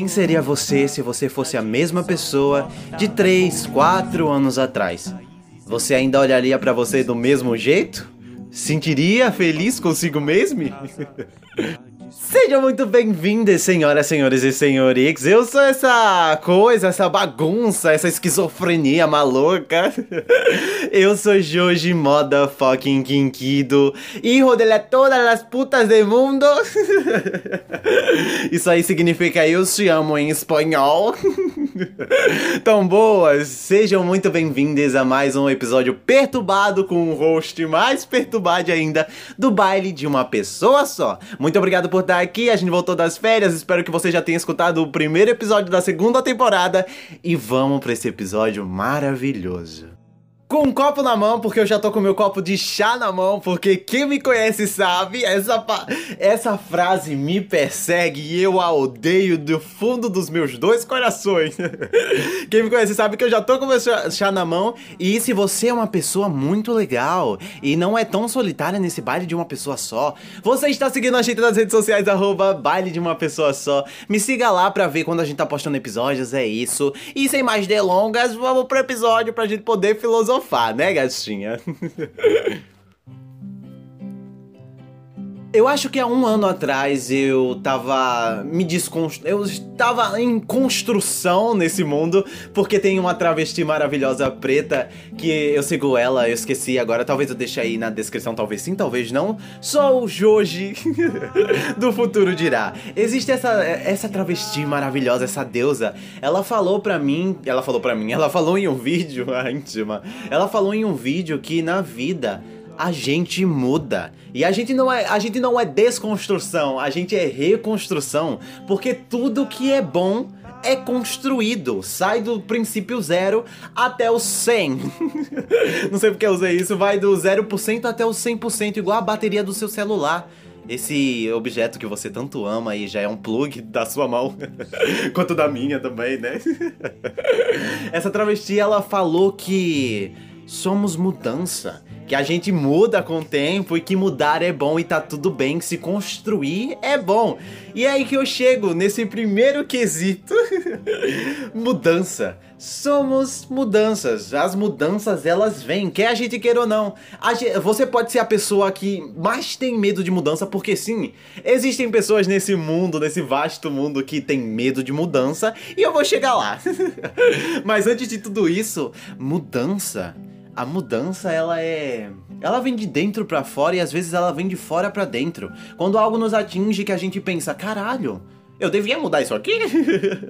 Quem seria você se você fosse a mesma pessoa de 3, 4 anos atrás? Você ainda olharia para você do mesmo jeito? Sentiria feliz consigo mesmo? Sejam muito bem-vindos, senhoras, senhores e senhores. Eu sou essa coisa, essa bagunça, essa esquizofrenia maluca. Eu sou Joji Moda fucking Kinkido, hijo de todas as putas do mundo. Isso aí significa eu te amo em espanhol. Tão boas, sejam muito bem-vindos a mais um episódio perturbado com um host mais perturbado ainda do baile de uma pessoa só. Muito obrigado por estar aqui, a gente voltou das férias, espero que você já tenha escutado o primeiro episódio da segunda temporada. E vamos para esse episódio maravilhoso com um copo na mão, porque eu já tô com meu copo de chá na mão, porque quem me conhece sabe, essa, essa frase me persegue e eu a odeio do fundo dos meus dois corações. quem me conhece sabe que eu já tô com meu chá na mão, e se você é uma pessoa muito legal e não é tão solitária nesse baile de uma pessoa só, você está seguindo a gente nas redes sociais, arroba baile de uma pessoa só. Me siga lá pra ver quando a gente tá postando episódios, é isso. E sem mais delongas, vamos pro episódio pra gente poder filosofar sofá, né, gatinha? Eu acho que há um ano atrás eu tava me desconstru... Eu estava em construção nesse mundo, porque tem uma travesti maravilhosa preta que eu sigo ela, eu esqueci agora, talvez eu deixe aí na descrição, talvez sim, talvez não. Só o Joji do futuro dirá. Existe essa, essa travesti maravilhosa, essa deusa. Ela falou pra mim, ela falou pra mim, ela falou em um vídeo, a íntima, ela falou em um vídeo que na vida a gente muda. E a gente não é, a gente não é desconstrução, a gente é reconstrução, porque tudo que é bom é construído, sai do princípio zero até o 100. não sei porque eu usei isso, vai do 0% até o 100%, igual a bateria do seu celular. Esse objeto que você tanto ama e já é um plug da sua mão, quanto da minha também, né? Essa travesti ela falou que somos mudança que a gente muda com o tempo e que mudar é bom e tá tudo bem, que se construir é bom. E é aí que eu chego nesse primeiro quesito: mudança. Somos mudanças. As mudanças elas vêm, quer a gente queira ou não. Gente, você pode ser a pessoa que mais tem medo de mudança, porque sim, existem pessoas nesse mundo, nesse vasto mundo, que tem medo de mudança, e eu vou chegar lá. Mas antes de tudo isso, mudança a mudança ela é ela vem de dentro para fora e às vezes ela vem de fora para dentro. Quando algo nos atinge que a gente pensa, caralho, eu devia mudar isso aqui?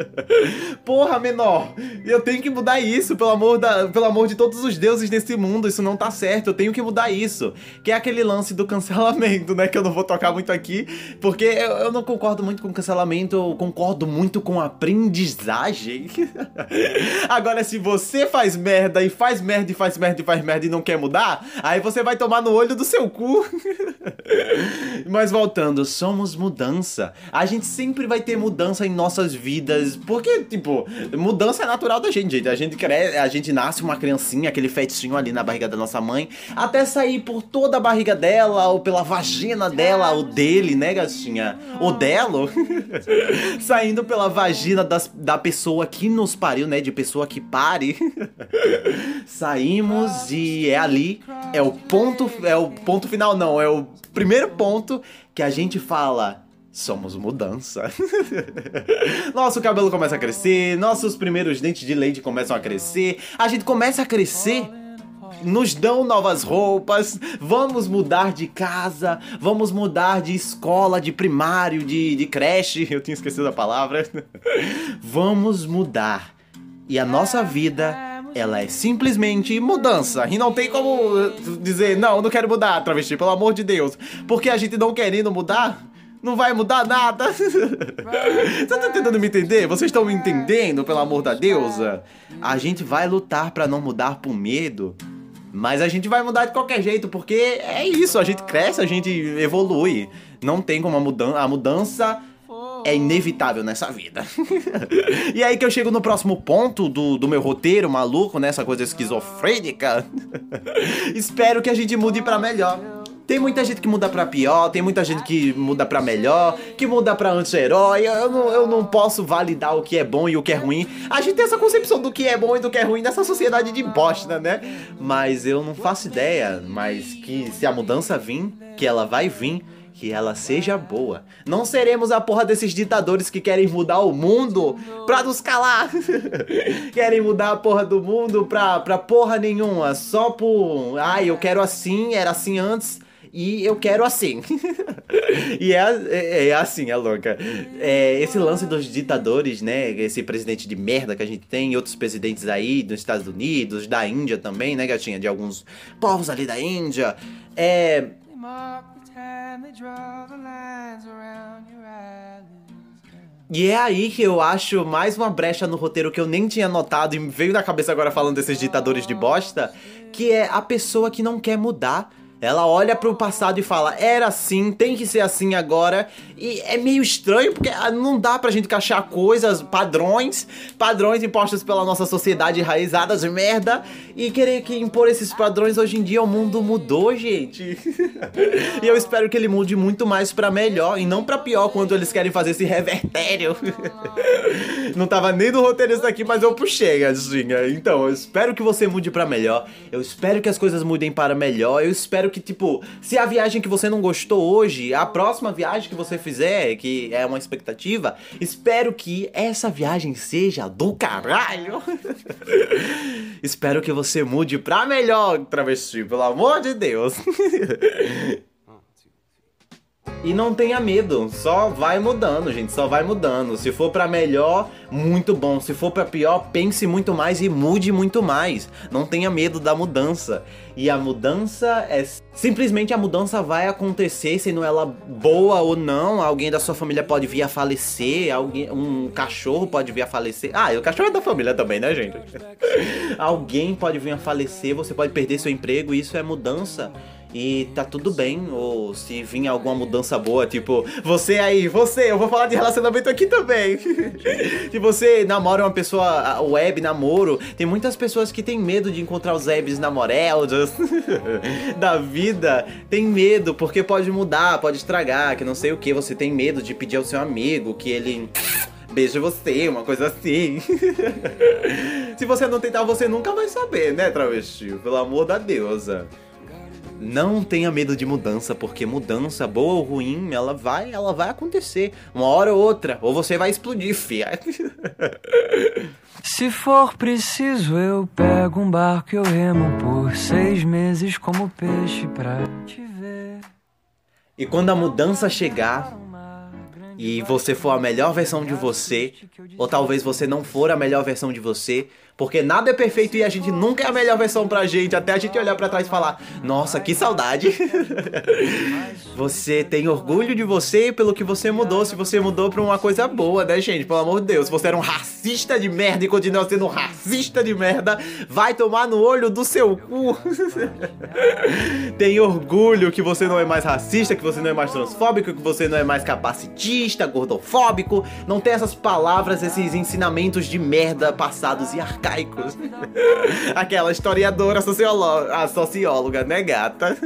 Porra, menor! Eu tenho que mudar isso, pelo amor, da, pelo amor de todos os deuses desse mundo. Isso não tá certo, eu tenho que mudar isso. Que é aquele lance do cancelamento, né? Que eu não vou tocar muito aqui, porque eu, eu não concordo muito com cancelamento, eu concordo muito com aprendizagem. Agora, se você faz merda e faz merda e faz merda e faz merda e não quer mudar, aí você vai tomar no olho do seu cu. Mas voltando, somos mudança. A gente sempre vai ter mudança em nossas vidas. Porque, tipo, mudança é natural da gente, gente. A gente cresce, a gente nasce uma criancinha, aquele fetinho ali na barriga da nossa mãe, até sair por toda a barriga dela, ou pela vagina dela, ou dele, né, gatinha? O dela, saindo pela vagina das, da pessoa que nos pariu, né? De pessoa que pare. Saímos e é ali, é o ponto, é o ponto final, não, é o primeiro ponto que a gente fala somos mudança. Nosso cabelo começa a crescer, nossos primeiros dentes de leite começam a crescer, a gente começa a crescer. Nos dão novas roupas, vamos mudar de casa, vamos mudar de escola, de primário, de, de creche, eu tinha esquecido a palavra. vamos mudar. E a nossa vida ela é simplesmente mudança. E não tem como dizer, não, não quero mudar, travesti, pelo amor de Deus. Porque a gente não querendo mudar, não vai mudar nada. Você tá tentando me entender? Vocês estão me entendendo, pelo amor da deusa? A gente vai lutar para não mudar por medo. Mas a gente vai mudar de qualquer jeito, porque é isso, a gente cresce, a gente evolui. Não tem como a mudança. A mudança é inevitável nessa vida. e aí que eu chego no próximo ponto do, do meu roteiro maluco, nessa né? coisa esquizofrênica. Espero que a gente mude para melhor. Tem muita gente que muda pra pior, tem muita gente que muda pra melhor, que muda pra anti-herói. Eu não, eu não posso validar o que é bom e o que é ruim. A gente tem essa concepção do que é bom e do que é ruim nessa sociedade de bosta, né? Mas eu não faço ideia. Mas que se a mudança vir, que ela vai vir que ela seja boa. Não seremos a porra desses ditadores que querem mudar o mundo pra nos calar. querem mudar a porra do mundo pra, pra porra nenhuma. Só por. Ai, eu quero assim, era assim antes e eu quero assim. e é, é, é, assim, é louca. É, esse lance dos ditadores, né? Esse presidente de merda que a gente tem, outros presidentes aí dos Estados Unidos, da Índia também, né, gatinha? De alguns povos ali da Índia. É. E é aí que eu acho mais uma brecha no roteiro que eu nem tinha notado e veio na cabeça agora falando desses ditadores de bosta, que é a pessoa que não quer mudar ela olha para o passado e fala: era assim, tem que ser assim agora. E é meio estranho porque ah, não dá pra gente encaixar coisas, padrões, padrões impostos pela nossa sociedade enraizadas merda e querer que impor esses padrões hoje em dia o mundo mudou, gente. e eu espero que ele mude muito mais para melhor e não para pior quando eles querem fazer esse revertério. não tava nem no roteirista aqui, mas eu puxei, Gadinha. Então, eu espero que você mude para melhor. Eu espero que as coisas mudem para melhor. Eu espero que, tipo, se a viagem que você não gostou hoje, a próxima viagem que você fizer, que é uma expectativa, espero que essa viagem seja do caralho. espero que você mude pra melhor, travesti, pelo amor de Deus. E não tenha medo, só vai mudando, gente, só vai mudando. Se for para melhor, muito bom. Se for para pior, pense muito mais e mude muito mais. Não tenha medo da mudança. E a mudança é simplesmente a mudança vai acontecer, sendo ela boa ou não. Alguém da sua família pode vir a falecer, alguém, um cachorro pode vir a falecer. Ah, o cachorro é da família também, né, gente? alguém pode vir a falecer, você pode perder seu emprego, isso é mudança e tá tudo bem, ou se vir alguma mudança boa, tipo, você aí, você, eu vou falar de relacionamento aqui também. se você namora uma pessoa web, namoro, tem muitas pessoas que têm medo de encontrar os webs namoreldos da vida, tem medo, porque pode mudar, pode estragar, que não sei o que, você tem medo de pedir ao seu amigo que ele beije você, uma coisa assim. Se você não tentar, você nunca vai saber, né, travesti? Pelo amor da deusa. Não tenha medo de mudança, porque mudança, boa ou ruim, ela vai, ela vai acontecer. Uma hora ou outra. Ou você vai explodir, fia. Se for preciso, eu pego um barco e eu remo por seis meses como peixe pra te ver. E quando a mudança chegar, e você for a melhor versão de você, ou talvez você não for a melhor versão de você, porque nada é perfeito e a gente nunca é a melhor versão pra gente, até a gente olhar para trás e falar: "Nossa, que saudade". você tem orgulho de você pelo que você mudou, se você mudou pra uma coisa boa, né, gente? Pelo amor de Deus, se você era um racista de merda e continua sendo um racista de merda, vai tomar no olho do seu cu. tem orgulho que você não é mais racista, que você não é mais transfóbico, que você não é mais capacitista, gordofóbico, não tem essas palavras, esses ensinamentos de merda passados e arcaicos Aquela historiadora socióloga, a socióloga, né, gata?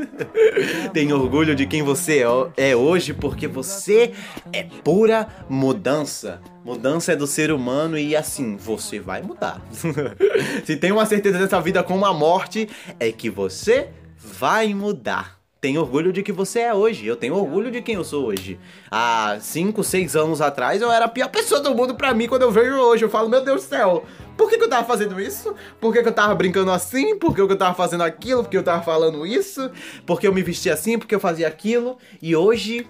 Tem orgulho de quem você é, é hoje porque você é pura mudança. Mudança é do ser humano e assim, você vai mudar. Se tem uma certeza dessa vida com a morte, é que você vai mudar tenho orgulho de que você é hoje. Eu tenho orgulho de quem eu sou hoje. Há 5, 6 anos atrás eu era a pior pessoa do mundo pra mim quando eu vejo hoje. Eu falo, meu Deus do céu, por que, que eu tava fazendo isso? Por que, que eu tava brincando assim? Por que, que eu tava fazendo aquilo? Por que eu tava falando isso? Por que eu me vestia assim? Por que eu fazia aquilo? E hoje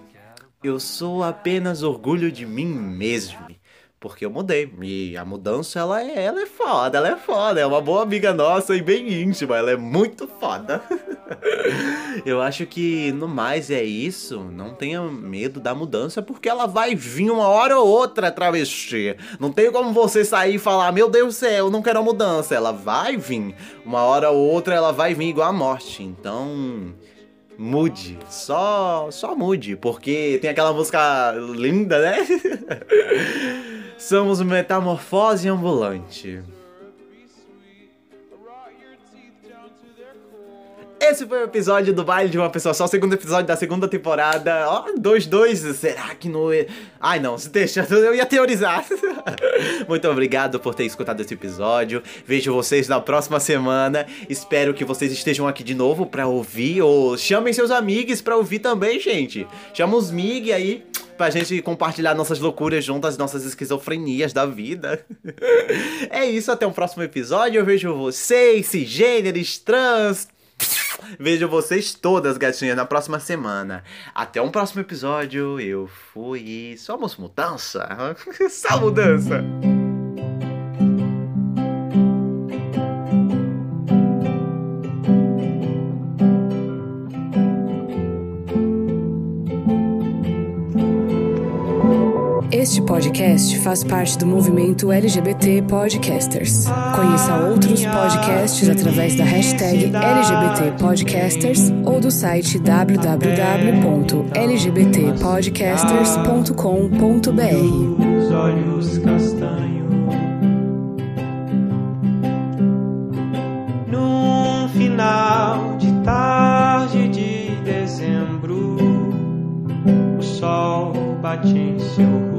eu sou apenas orgulho de mim mesmo porque eu mudei. E a mudança, ela é, ela é foda, ela é foda. É uma boa amiga nossa e bem íntima, ela é muito foda. eu acho que no mais é isso. Não tenha medo da mudança, porque ela vai vir uma hora ou outra, travesti. Não tem como você sair e falar, meu Deus do céu, eu não quero a mudança. Ela vai vir. Uma hora ou outra ela vai vir igual a morte. Então mude, só só mude, porque tem aquela música linda, né? Somos metamorfose ambulante. Esse foi o episódio do Baile de uma Pessoa Só, o segundo episódio da segunda temporada. Ó, 2-2, será que não é... Ai, não, se deixa, eu ia teorizar. Muito obrigado por ter escutado esse episódio. Vejo vocês na próxima semana. Espero que vocês estejam aqui de novo pra ouvir, ou chamem seus amigos pra ouvir também, gente. Chama os mig aí pra gente compartilhar nossas loucuras juntas, nossas esquizofrenias da vida. é isso, até o um próximo episódio. Eu vejo vocês, cisgêneros, trans. Vejo vocês todas, gatinhas, na próxima semana. Até um próximo episódio. Eu fui. Somos mudança. Só mudança. Este podcast faz parte do movimento LGBT Podcasters. Conheça outros podcasts através da hashtag LGBT Podcasters ou do site www.lgbtpodcasters.com.br. Os olhos castanhos. Num final de tarde de dezembro, o sol bate em seu